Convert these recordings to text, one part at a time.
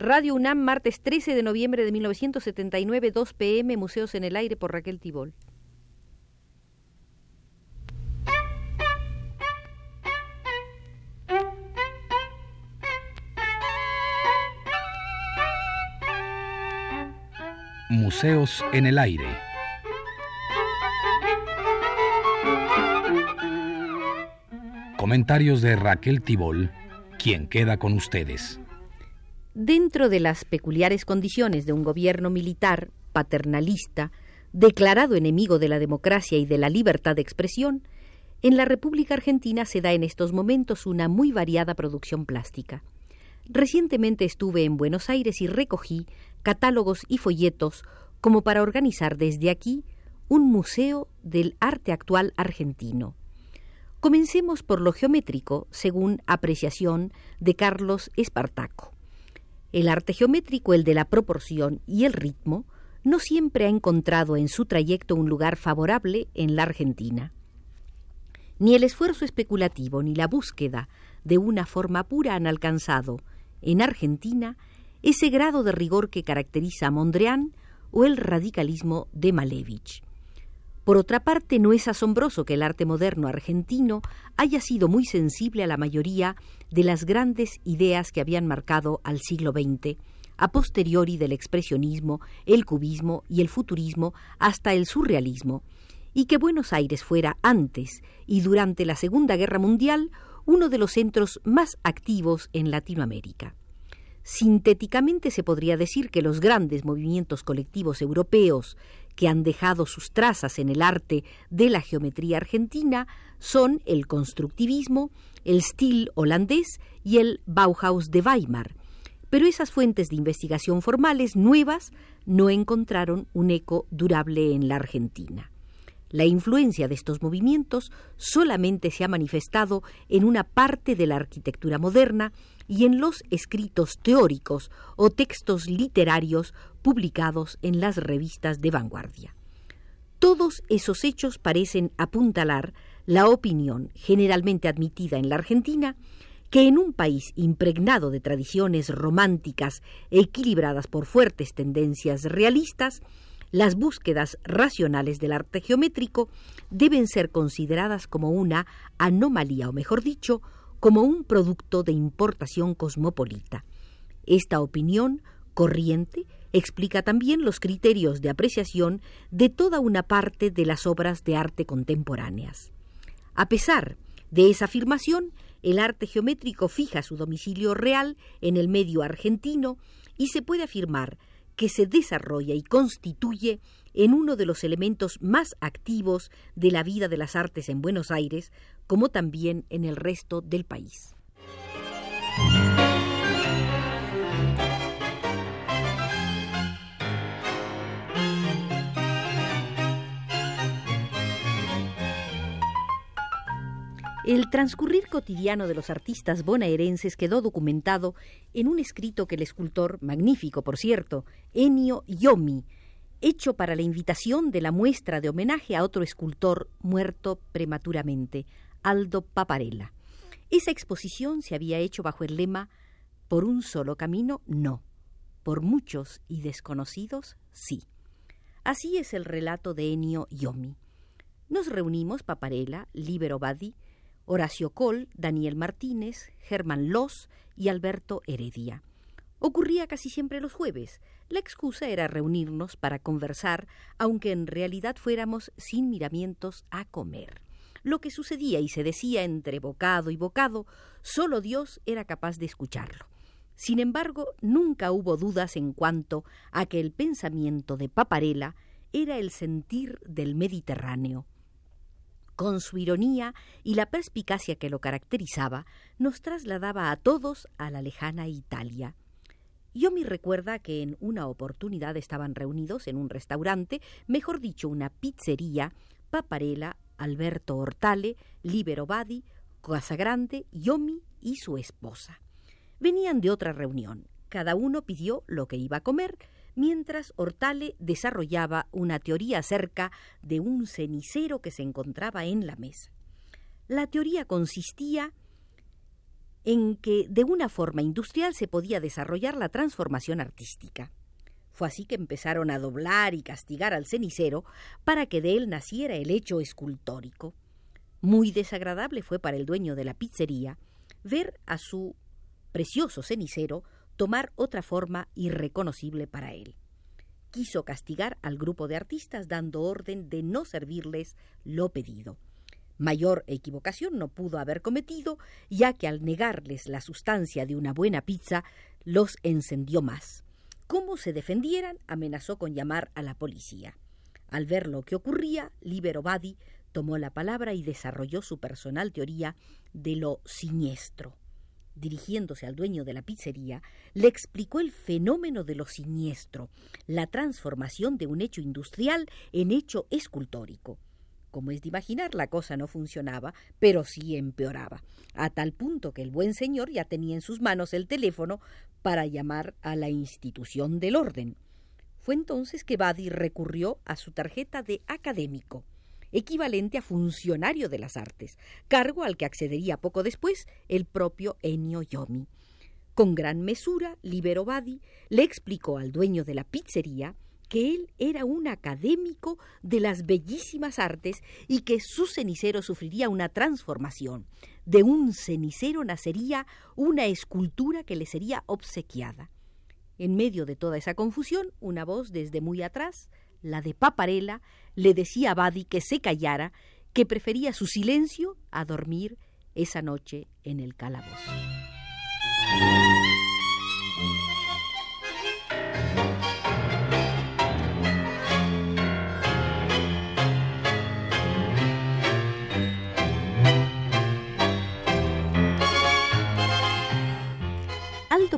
Radio UNAM, martes 13 de noviembre de 1979, 2 pm, Museos en el Aire por Raquel Tibol. Museos en el Aire. Comentarios de Raquel Tibol, quien queda con ustedes. Dentro de las peculiares condiciones de un gobierno militar paternalista, declarado enemigo de la democracia y de la libertad de expresión, en la República Argentina se da en estos momentos una muy variada producción plástica. Recientemente estuve en Buenos Aires y recogí catálogos y folletos como para organizar desde aquí un museo del arte actual argentino. Comencemos por lo geométrico, según apreciación de Carlos Espartaco. El arte geométrico, el de la proporción y el ritmo, no siempre ha encontrado en su trayecto un lugar favorable en la Argentina. Ni el esfuerzo especulativo ni la búsqueda de una forma pura han alcanzado, en Argentina, ese grado de rigor que caracteriza a Mondrian o el radicalismo de Malevich. Por otra parte, no es asombroso que el arte moderno argentino haya sido muy sensible a la mayoría de las grandes ideas que habían marcado al siglo XX, a posteriori del expresionismo, el cubismo y el futurismo hasta el surrealismo, y que Buenos Aires fuera antes y durante la Segunda Guerra Mundial uno de los centros más activos en Latinoamérica. Sintéticamente se podría decir que los grandes movimientos colectivos europeos que han dejado sus trazas en el arte de la geometría argentina son el constructivismo, el stil holandés y el Bauhaus de Weimar. Pero esas fuentes de investigación formales nuevas no encontraron un eco durable en la Argentina. La influencia de estos movimientos solamente se ha manifestado en una parte de la arquitectura moderna y en los escritos teóricos o textos literarios publicados en las revistas de vanguardia. Todos esos hechos parecen apuntalar la opinión generalmente admitida en la Argentina que en un país impregnado de tradiciones románticas equilibradas por fuertes tendencias realistas, las búsquedas racionales del arte geométrico deben ser consideradas como una anomalía, o mejor dicho, como un producto de importación cosmopolita. Esta opinión corriente explica también los criterios de apreciación de toda una parte de las obras de arte contemporáneas. A pesar de esa afirmación, el arte geométrico fija su domicilio real en el medio argentino y se puede afirmar que se desarrolla y constituye en uno de los elementos más activos de la vida de las artes en Buenos Aires, como también en el resto del país. El transcurrir cotidiano de los artistas bonaerenses quedó documentado en un escrito que el escultor, magnífico por cierto, Ennio Yomi, hecho para la invitación de la muestra de homenaje a otro escultor muerto prematuramente, Aldo Paparella. Esa exposición se había hecho bajo el lema Por un solo camino, no. Por muchos y desconocidos, sí. Así es el relato de Ennio Yomi. Nos reunimos Paparella, Libero Badi, Horacio Col, Daniel Martínez, Germán Los y Alberto Heredia. Ocurría casi siempre los jueves. La excusa era reunirnos para conversar, aunque en realidad fuéramos sin miramientos a comer. Lo que sucedía y se decía entre bocado y bocado, solo Dios era capaz de escucharlo. Sin embargo, nunca hubo dudas en cuanto a que el pensamiento de Paparela era el sentir del Mediterráneo, con su ironía y la perspicacia que lo caracterizaba, nos trasladaba a todos a la lejana Italia. Yo me recuerda que en una oportunidad estaban reunidos en un restaurante, mejor dicho, una pizzería, Paparella, Alberto Hortale, Libero Badi, Casagrande, Yomi y su esposa. Venían de otra reunión. Cada uno pidió lo que iba a comer, mientras Hortale desarrollaba una teoría acerca de un cenicero que se encontraba en la mesa. La teoría consistía en que de una forma industrial se podía desarrollar la transformación artística. Fue así que empezaron a doblar y castigar al cenicero para que de él naciera el hecho escultórico. Muy desagradable fue para el dueño de la pizzería ver a su precioso cenicero tomar otra forma irreconocible para él. Quiso castigar al grupo de artistas dando orden de no servirles lo pedido. Mayor equivocación no pudo haber cometido, ya que al negarles la sustancia de una buena pizza, los encendió más. Como se defendieran, amenazó con llamar a la policía. Al ver lo que ocurría, Libero Badi tomó la palabra y desarrolló su personal teoría de lo siniestro. Dirigiéndose al dueño de la pizzería, le explicó el fenómeno de lo siniestro, la transformación de un hecho industrial en hecho escultórico. Como es de imaginar, la cosa no funcionaba, pero sí empeoraba, a tal punto que el buen señor ya tenía en sus manos el teléfono para llamar a la institución del orden. Fue entonces que Badi recurrió a su tarjeta de académico, equivalente a funcionario de las artes, cargo al que accedería poco después el propio Ennio Yomi. Con gran mesura, Libero Badi le explicó al dueño de la pizzería que él era un académico de las bellísimas artes y que su cenicero sufriría una transformación. De un cenicero nacería una escultura que le sería obsequiada. En medio de toda esa confusión, una voz desde muy atrás, la de Paparela, le decía a Badi que se callara, que prefería su silencio a dormir esa noche en el calabozo.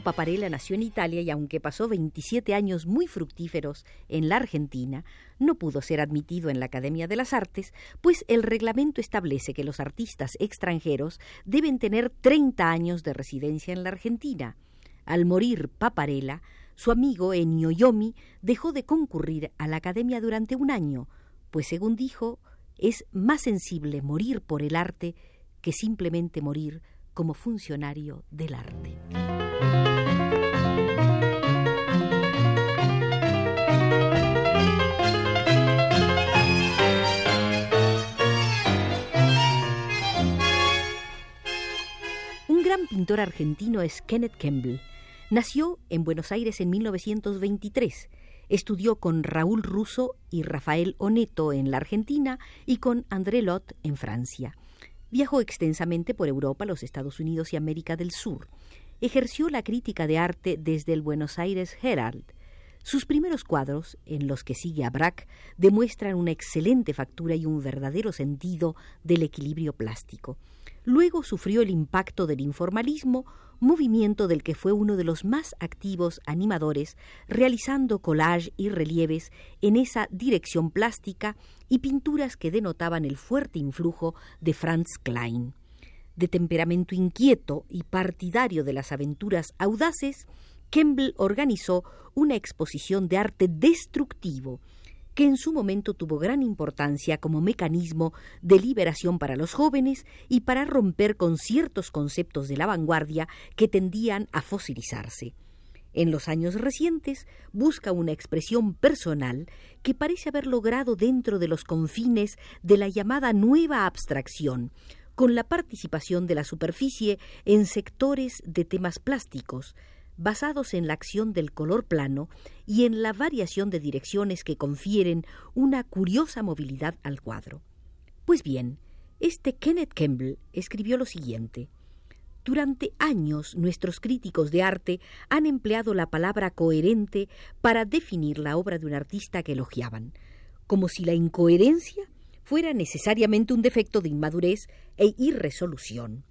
Paparella nació en Italia y aunque pasó 27 años muy fructíferos en la Argentina, no pudo ser admitido en la Academia de las Artes, pues el reglamento establece que los artistas extranjeros deben tener 30 años de residencia en la Argentina. Al morir Paparella, su amigo Ennio Yomi dejó de concurrir a la Academia durante un año, pues según dijo, es más sensible morir por el arte que simplemente morir como funcionario del arte. Gran pintor argentino es Kenneth Campbell. Nació en Buenos Aires en 1923. Estudió con Raúl Russo y Rafael Oneto en la Argentina y con André Lot en Francia. Viajó extensamente por Europa, los Estados Unidos y América del Sur. Ejerció la crítica de arte desde el Buenos Aires Herald. Sus primeros cuadros, en los que sigue a Braque, demuestran una excelente factura y un verdadero sentido del equilibrio plástico. Luego sufrió el impacto del informalismo, movimiento del que fue uno de los más activos animadores, realizando collage y relieves en esa dirección plástica y pinturas que denotaban el fuerte influjo de Franz Klein. De temperamento inquieto y partidario de las aventuras audaces, Kemble organizó una exposición de arte destructivo que en su momento tuvo gran importancia como mecanismo de liberación para los jóvenes y para romper con ciertos conceptos de la vanguardia que tendían a fosilizarse. En los años recientes busca una expresión personal que parece haber logrado dentro de los confines de la llamada nueva abstracción, con la participación de la superficie en sectores de temas plásticos, basados en la acción del color plano y en la variación de direcciones que confieren una curiosa movilidad al cuadro. Pues bien, este Kenneth Campbell escribió lo siguiente. Durante años nuestros críticos de arte han empleado la palabra coherente para definir la obra de un artista que elogiaban, como si la incoherencia fuera necesariamente un defecto de inmadurez e irresolución.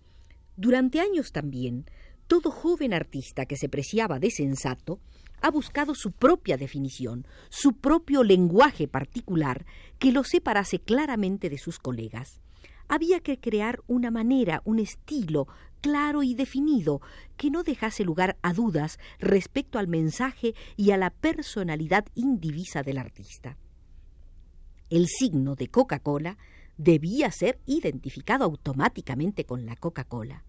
Durante años también todo joven artista que se preciaba de sensato ha buscado su propia definición, su propio lenguaje particular que lo separase claramente de sus colegas. Había que crear una manera, un estilo claro y definido que no dejase lugar a dudas respecto al mensaje y a la personalidad indivisa del artista. El signo de Coca-Cola debía ser identificado automáticamente con la Coca-Cola.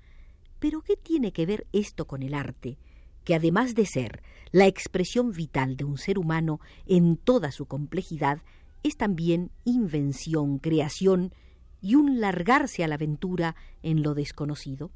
Pero ¿qué tiene que ver esto con el arte? Que además de ser la expresión vital de un ser humano en toda su complejidad, es también invención, creación y un largarse a la aventura en lo desconocido.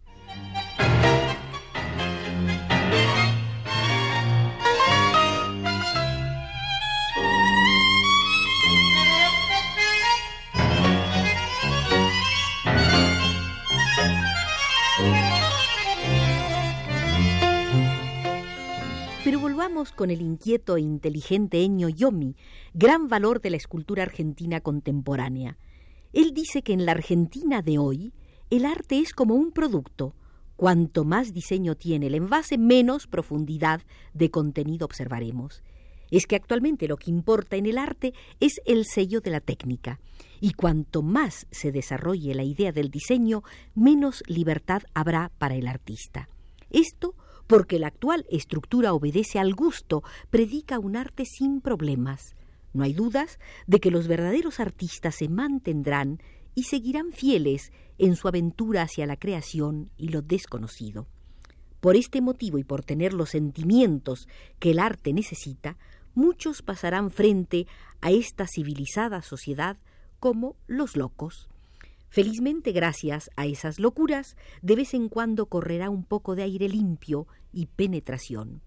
Con el inquieto e inteligente Eño Yomi, gran valor de la escultura argentina contemporánea. Él dice que en la Argentina de hoy el arte es como un producto. Cuanto más diseño tiene el envase, menos profundidad de contenido observaremos. Es que actualmente lo que importa en el arte es el sello de la técnica, y cuanto más se desarrolle la idea del diseño, menos libertad habrá para el artista. Esto porque la actual estructura obedece al gusto, predica un arte sin problemas. No hay dudas de que los verdaderos artistas se mantendrán y seguirán fieles en su aventura hacia la creación y lo desconocido. Por este motivo y por tener los sentimientos que el arte necesita, muchos pasarán frente a esta civilizada sociedad como los locos. Felizmente, gracias a esas locuras, de vez en cuando correrá un poco de aire limpio y penetración.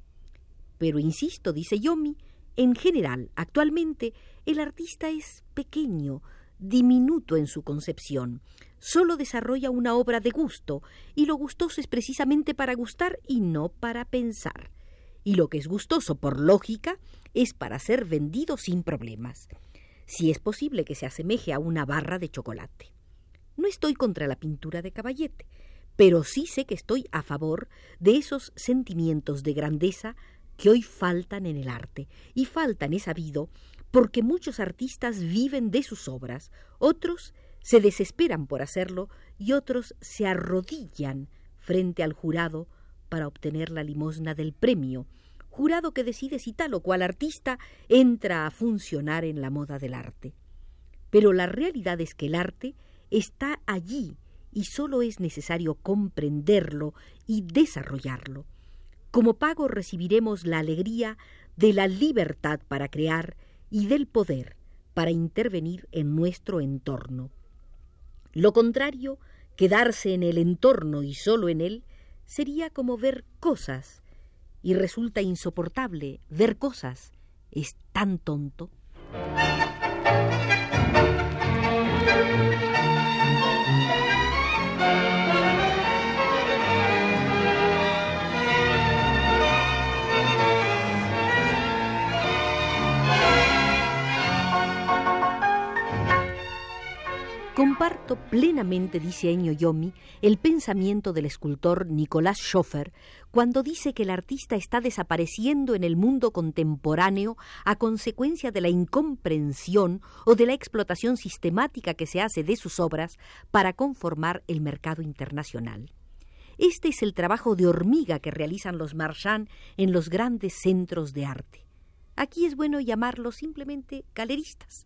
Pero insisto, dice Yomi, en general, actualmente, el artista es pequeño, diminuto en su concepción, solo desarrolla una obra de gusto, y lo gustoso es precisamente para gustar y no para pensar. Y lo que es gustoso por lógica es para ser vendido sin problemas, si es posible que se asemeje a una barra de chocolate. No estoy contra la pintura de caballete, pero sí sé que estoy a favor de esos sentimientos de grandeza que hoy faltan en el arte, y faltan, es sabido, porque muchos artistas viven de sus obras, otros se desesperan por hacerlo y otros se arrodillan frente al jurado para obtener la limosna del premio, jurado que decide si tal o cual artista entra a funcionar en la moda del arte. Pero la realidad es que el arte está allí y solo es necesario comprenderlo y desarrollarlo. Como pago recibiremos la alegría de la libertad para crear y del poder para intervenir en nuestro entorno. Lo contrario, quedarse en el entorno y solo en él, sería como ver cosas, y resulta insoportable ver cosas. Es tan tonto. Comparto plenamente, dice Eño Yomi, el pensamiento del escultor Nicolás Schoffer cuando dice que el artista está desapareciendo en el mundo contemporáneo a consecuencia de la incomprensión o de la explotación sistemática que se hace de sus obras para conformar el mercado internacional. Este es el trabajo de hormiga que realizan los marchands en los grandes centros de arte. Aquí es bueno llamarlos simplemente galeristas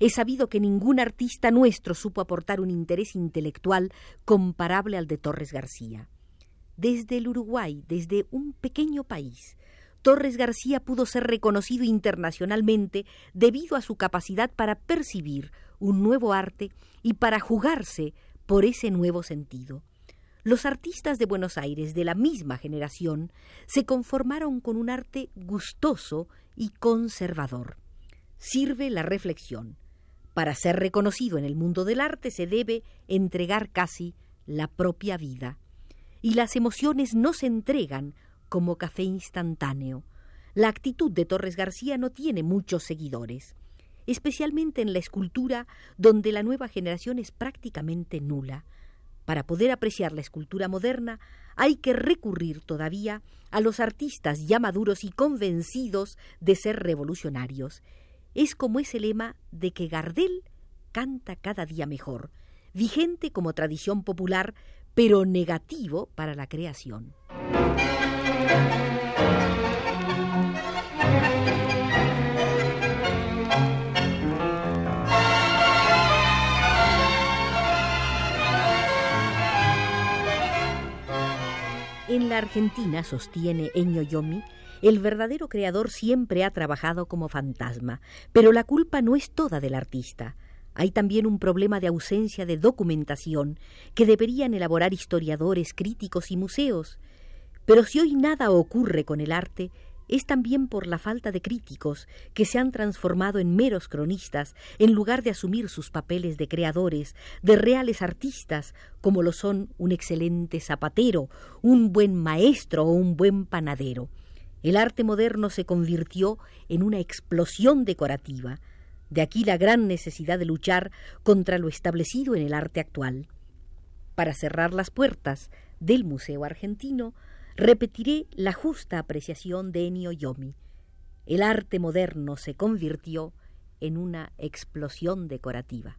es sabido que ningún artista nuestro supo aportar un interés intelectual comparable al de Torres García. Desde el Uruguay, desde un pequeño país, Torres García pudo ser reconocido internacionalmente debido a su capacidad para percibir un nuevo arte y para jugarse por ese nuevo sentido. Los artistas de Buenos Aires de la misma generación se conformaron con un arte gustoso y conservador. Sirve la reflexión. Para ser reconocido en el mundo del arte se debe entregar casi la propia vida. Y las emociones no se entregan como café instantáneo. La actitud de Torres García no tiene muchos seguidores, especialmente en la escultura donde la nueva generación es prácticamente nula. Para poder apreciar la escultura moderna hay que recurrir todavía a los artistas ya maduros y convencidos de ser revolucionarios, es como ese lema de que Gardel canta cada día mejor, vigente como tradición popular, pero negativo para la creación. Argentina, sostiene Ennio Yomi, el verdadero creador siempre ha trabajado como fantasma, pero la culpa no es toda del artista. Hay también un problema de ausencia de documentación que deberían elaborar historiadores, críticos y museos. Pero si hoy nada ocurre con el arte, es también por la falta de críticos que se han transformado en meros cronistas en lugar de asumir sus papeles de creadores, de reales artistas, como lo son un excelente zapatero, un buen maestro o un buen panadero. El arte moderno se convirtió en una explosión decorativa. De aquí la gran necesidad de luchar contra lo establecido en el arte actual. Para cerrar las puertas del Museo Argentino, repetiré la justa apreciación de Ennio Yomi. El arte moderno se convirtió en una explosión decorativa.